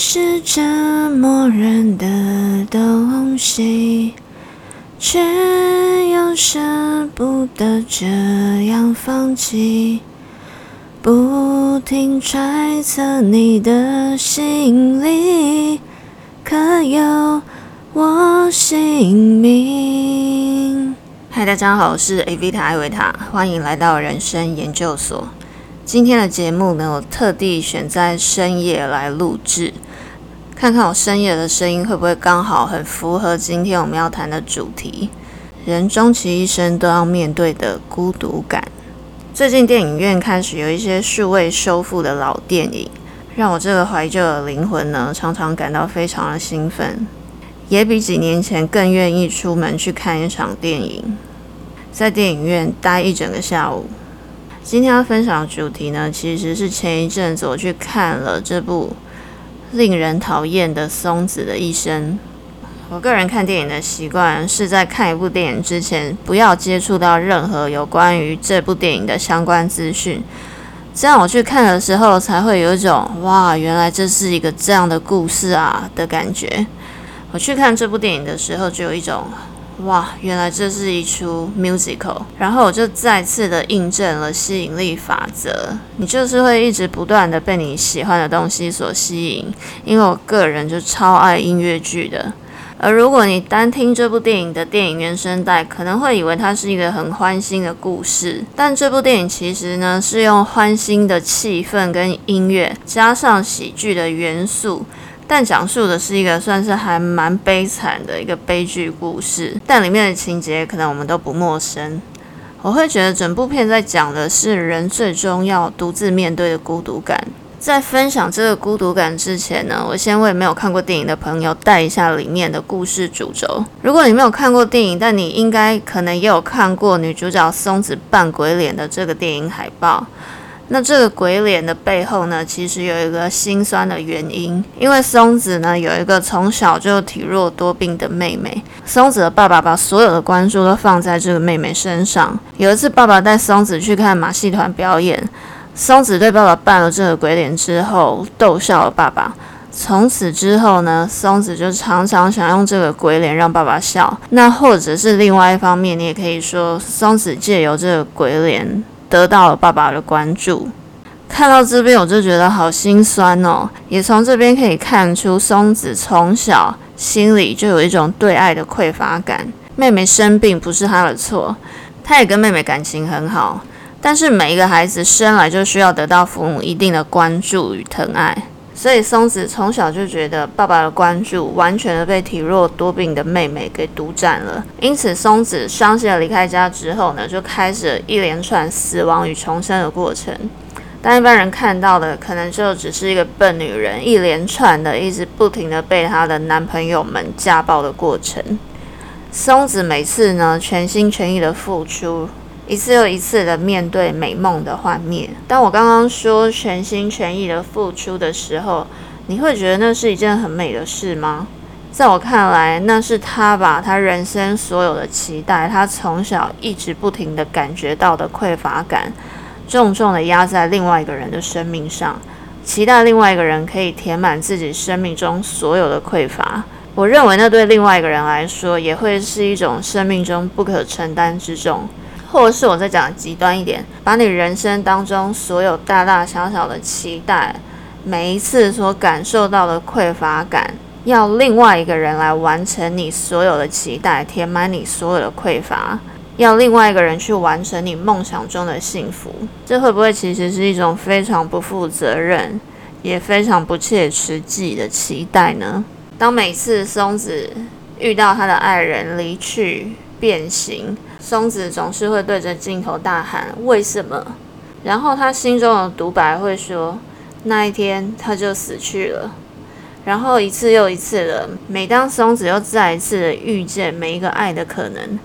是这么人的东西，却又舍不得这样放弃。不停揣测你的心里，可有我姓名？嗨，大家好，我是 A V 塔艾维塔，欢迎来到人生研究所。今天的节目呢，我特地选在深夜来录制，看看我深夜的声音会不会刚好很符合今天我们要谈的主题——人终其一生都要面对的孤独感。最近电影院开始有一些数位修复的老电影，让我这个怀旧的灵魂呢，常常感到非常的兴奋，也比几年前更愿意出门去看一场电影，在电影院待一整个下午。今天要分享的主题呢，其实是前一阵子我去看了这部令人讨厌的松子的一生。我个人看电影的习惯是在看一部电影之前，不要接触到任何有关于这部电影的相关资讯，这样我去看的时候才会有一种“哇，原来这是一个这样的故事啊”的感觉。我去看这部电影的时候，就有一种“哇，原来这是一出 musical”，然后我就再次的印证了吸引力法则，你就是会一直不断的被你喜欢的东西所吸引，因为我个人就超爱音乐剧的。而如果你单听这部电影的电影原声带，可能会以为它是一个很欢欣的故事。但这部电影其实呢，是用欢欣的气氛跟音乐，加上喜剧的元素，但讲述的是一个算是还蛮悲惨的一个悲剧故事。但里面的情节可能我们都不陌生。我会觉得整部片在讲的是人最终要独自面对的孤独感。在分享这个孤独感之前呢，我先为没有看过电影的朋友带一下里面的故事主轴。如果你没有看过电影，但你应该可能也有看过女主角松子扮鬼脸的这个电影海报。那这个鬼脸的背后呢，其实有一个心酸的原因，因为松子呢有一个从小就体弱多病的妹妹。松子的爸爸把所有的关注都放在这个妹妹身上。有一次，爸爸带松子去看马戏团表演。松子对爸爸扮了这个鬼脸之后，逗笑了爸爸。从此之后呢，松子就常常想用这个鬼脸让爸爸笑。那或者是另外一方面，你也可以说，松子借由这个鬼脸得到了爸爸的关注。看到这边，我就觉得好心酸哦。也从这边可以看出，松子从小心里就有一种对爱的匮乏感。妹妹生病不是她的错，她也跟妹妹感情很好。但是每一个孩子生来就需要得到父母一定的关注与疼爱，所以松子从小就觉得爸爸的关注完全的被体弱多病的妹妹给独占了。因此，松子伤心的离开家之后呢，就开始了一连串死亡与重生的过程。但一般人看到的可能就只是一个笨女人一连串的一直不停的被她的男朋友们家暴的过程。松子每次呢全心全意的付出。一次又一次的面对美梦的幻灭。当我刚刚说全心全意的付出的时候，你会觉得那是一件很美的事吗？在我看来，那是他把他人生所有的期待，他从小一直不停的感觉到的匮乏感，重重的压在另外一个人的生命上，期待另外一个人可以填满自己生命中所有的匮乏。我认为那对另外一个人来说，也会是一种生命中不可承担之重。或者是我再讲极端一点，把你人生当中所有大大小小的期待，每一次所感受到的匮乏感，要另外一个人来完成你所有的期待，填满你所有的匮乏，要另外一个人去完成你梦想中的幸福，这会不会其实是一种非常不负责任，也非常不切实际的期待呢？当每次松子遇到他的爱人离去变形。松子总是会对着镜头大喊“为什么”，然后他心中的独白会说：“那一天他就死去了。”然后一次又一次的，每当松子又再一次的遇见每一个爱的可能，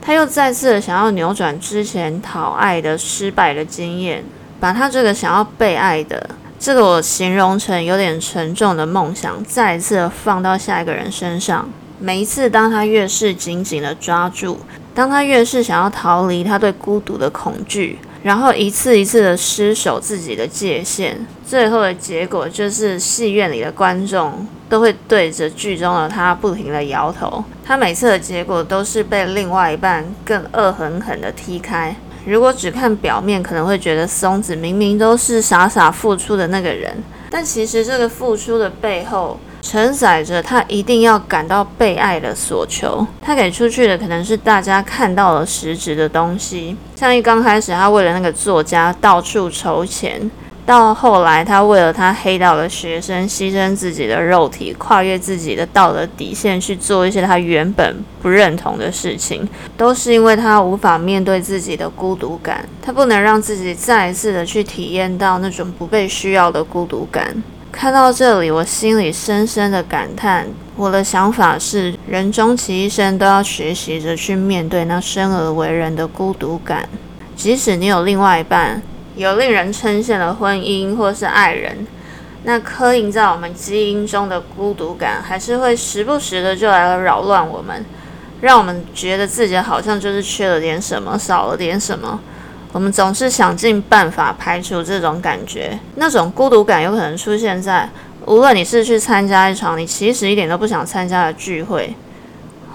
他又再次的想要扭转之前讨爱的失败的经验，把他这个想要被爱的这个我形容成有点沉重的梦想，再一次放到下一个人身上。每一次当他越是紧紧的抓住。当他越是想要逃离他对孤独的恐惧，然后一次一次的失守自己的界限，最后的结果就是戏院里的观众都会对着剧中的他不停的摇头。他每次的结果都是被另外一半更恶狠狠的踢开。如果只看表面，可能会觉得松子明明都是傻傻付出的那个人，但其实这个付出的背后。承载着他一定要感到被爱的所求，他给出去的可能是大家看到了实质的东西。像一刚开始，他为了那个作家到处筹钱；到后来，他为了他黑道的学生，牺牲自己的肉体，跨越自己的道德底线去做一些他原本不认同的事情，都是因为他无法面对自己的孤独感，他不能让自己再一次的去体验到那种不被需要的孤独感。看到这里，我心里深深的感叹。我的想法是，人终其一生都要学习着去面对那生而为人的孤独感。即使你有另外一半，有令人称羡的婚姻或是爱人，那刻印在我们基因中的孤独感，还是会时不时的就来了扰乱我们，让我们觉得自己好像就是缺了点什么，少了点什么。我们总是想尽办法排除这种感觉，那种孤独感有可能出现在无论你是去参加一场你其实一点都不想参加的聚会，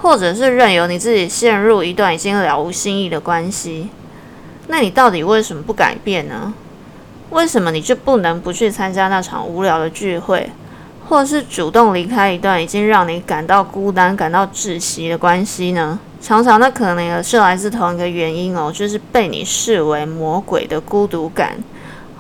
或者是任由你自己陷入一段已经了无新意的关系。那你到底为什么不改变呢？为什么你就不能不去参加那场无聊的聚会，或是主动离开一段已经让你感到孤单、感到窒息的关系呢？常常，那可能也是来自同一个原因哦，就是被你视为魔鬼的孤独感，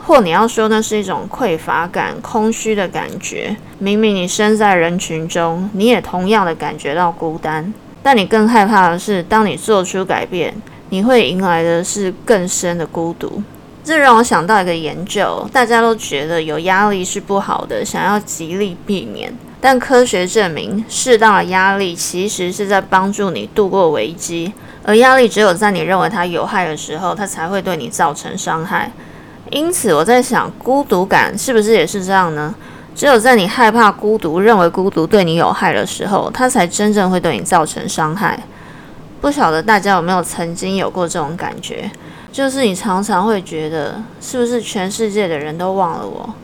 或你要说那是一种匮乏感、空虚的感觉。明明你身在人群中，你也同样的感觉到孤单，但你更害怕的是，当你做出改变，你会迎来的是更深的孤独。这让我想到一个研究，大家都觉得有压力是不好的，想要极力避免。但科学证明，适当的压力其实是在帮助你度过危机，而压力只有在你认为它有害的时候，它才会对你造成伤害。因此，我在想，孤独感是不是也是这样呢？只有在你害怕孤独、认为孤独对你有害的时候，它才真正会对你造成伤害。不晓得大家有没有曾经有过这种感觉？就是你常常会觉得，是不是全世界的人都忘了我？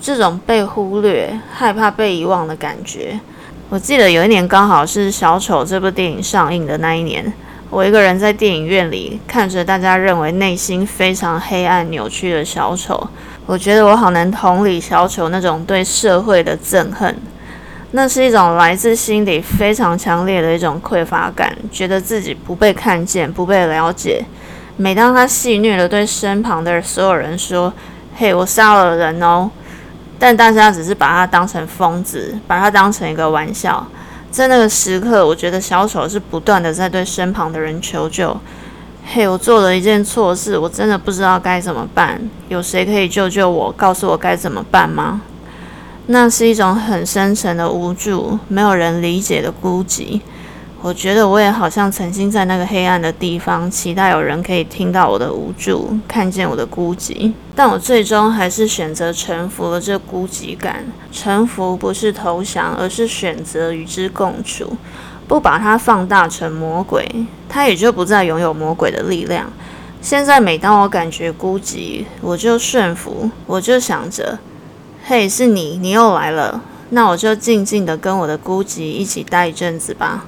这种被忽略、害怕被遗忘的感觉，我记得有一年刚好是《小丑》这部电影上映的那一年，我一个人在电影院里看着大家认为内心非常黑暗、扭曲的小丑，我觉得我好能同理小丑那种对社会的憎恨，那是一种来自心底非常强烈的一种匮乏感，觉得自己不被看见、不被了解。每当他戏谑的对身旁的所有人说：“嘿，我杀了人哦。”但大家只是把他当成疯子，把他当成一个玩笑。在那个时刻，我觉得小丑是不断的在对身旁的人求救。嘿，我做了一件错事，我真的不知道该怎么办。有谁可以救救我，告诉我该怎么办吗？那是一种很深沉的无助，没有人理解的孤寂。我觉得我也好像曾经在那个黑暗的地方，期待有人可以听到我的无助，看见我的孤寂。但我最终还是选择臣服了这孤寂感。臣服不是投降，而是选择与之共处，不把它放大成魔鬼，它也就不再拥有魔鬼的力量。现在每当我感觉孤寂，我就顺服，我就想着：嘿，是你，你又来了，那我就静静的跟我的孤寂一起待一阵子吧。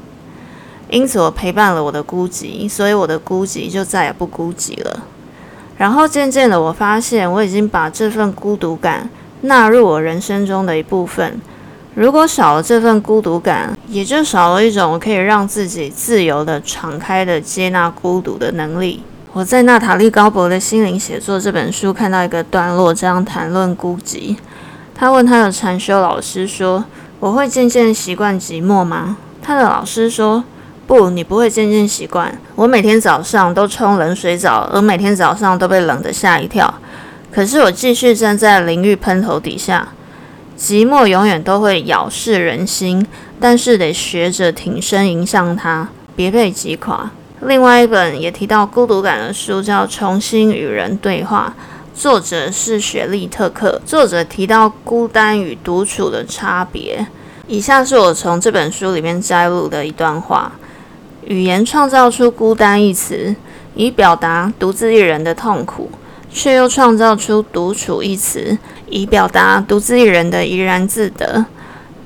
因此，我陪伴了我的孤寂，所以我的孤寂就再也不孤寂了。然后，渐渐的，我发现我已经把这份孤独感纳入我人生中的一部分。如果少了这份孤独感，也就少了一种我可以让自己自由的、敞开的接纳孤独的能力。我在娜塔莉·高博的心灵写作这本书看到一个段落，这样谈论孤寂。他问他的禅修老师说：“我会渐渐习惯寂寞吗？”他的老师说。不，你不会渐渐习惯。我每天早上都冲冷水澡，而每天早上都被冷得吓一跳。可是我继续站在淋浴喷头底下。寂寞永远都会咬噬人心，但是得学着挺身迎向它，别被击垮。另外一本也提到孤独感的书叫《重新与人对话》，作者是雪莉特克。作者提到孤单与独处的差别。以下是我从这本书里面摘录的一段话。语言创造出“孤单”一词，以表达独自一人的痛苦，却又创造出独处一词，以表达独自一人的怡然自得。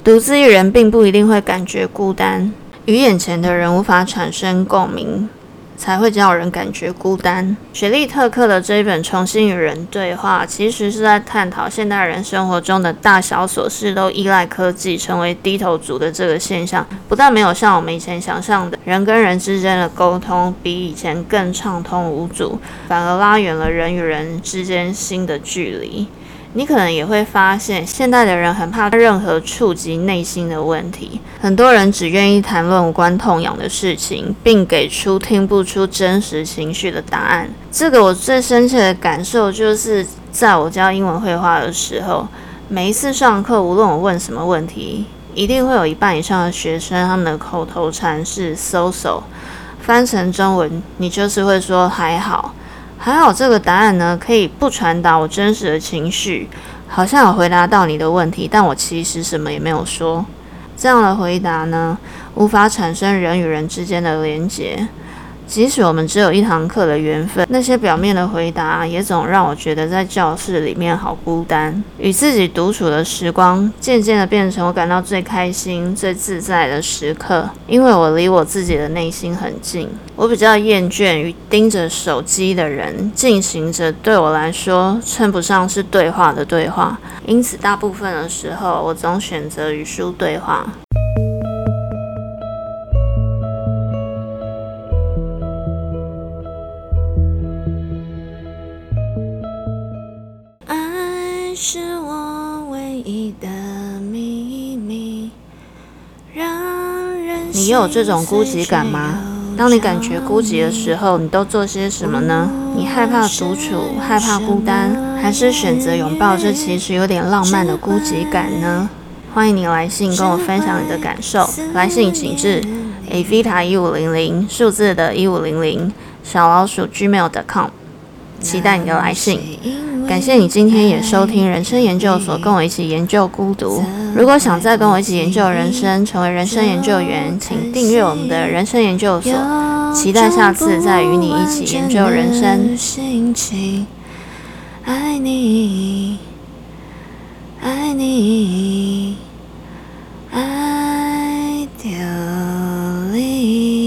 独自一人并不一定会感觉孤单，与眼前的人无法产生共鸣。才会叫人感觉孤单。雪莉特克的这一本《重新与人对话》，其实是在探讨现代人生活中的大小琐事都依赖科技，成为低头族的这个现象。不但没有像我们以前想象的，人跟人之间的沟通比以前更畅通无阻，反而拉远了人与人之间心的距离。你可能也会发现，现代的人很怕任何触及内心的问题。很多人只愿意谈论无关痛痒的事情，并给出听不出真实情绪的答案。这个我最深切的感受，就是在我教英文绘画的时候，每一次上课，无论我问什么问题，一定会有一半以上的学生，他们的口头禅是 “so so”，翻成中文，你就是会说还好。还好，这个答案呢，可以不传达我真实的情绪，好像有回答到你的问题，但我其实什么也没有说。这样的回答呢，无法产生人与人之间的连结。即使我们只有一堂课的缘分，那些表面的回答也总让我觉得在教室里面好孤单。与自己独处的时光，渐渐的变成我感到最开心、最自在的时刻，因为我离我自己的内心很近。我比较厌倦与盯着手机的人进行着对我来说称不上是对话的对话，因此大部分的时候，我总选择与书对话。你有这种孤寂感吗？当你感觉孤寂的时候，你都做些什么呢？你害怕独处，害怕孤单，还是选择拥抱这其实有点浪漫的孤寂感呢？欢迎你来信跟我分享你的感受。来信请至 avita 一五零零数字的一五零零小老鼠 gmail.com，期待你的来信。感谢你今天也收听人生研究所，跟我一起研究孤独。如果想再跟我一起研究人生，成为人生研究员，请订阅我们的人生研究所。期待下次再与你一起研究人生。爱你，爱你，爱凋零。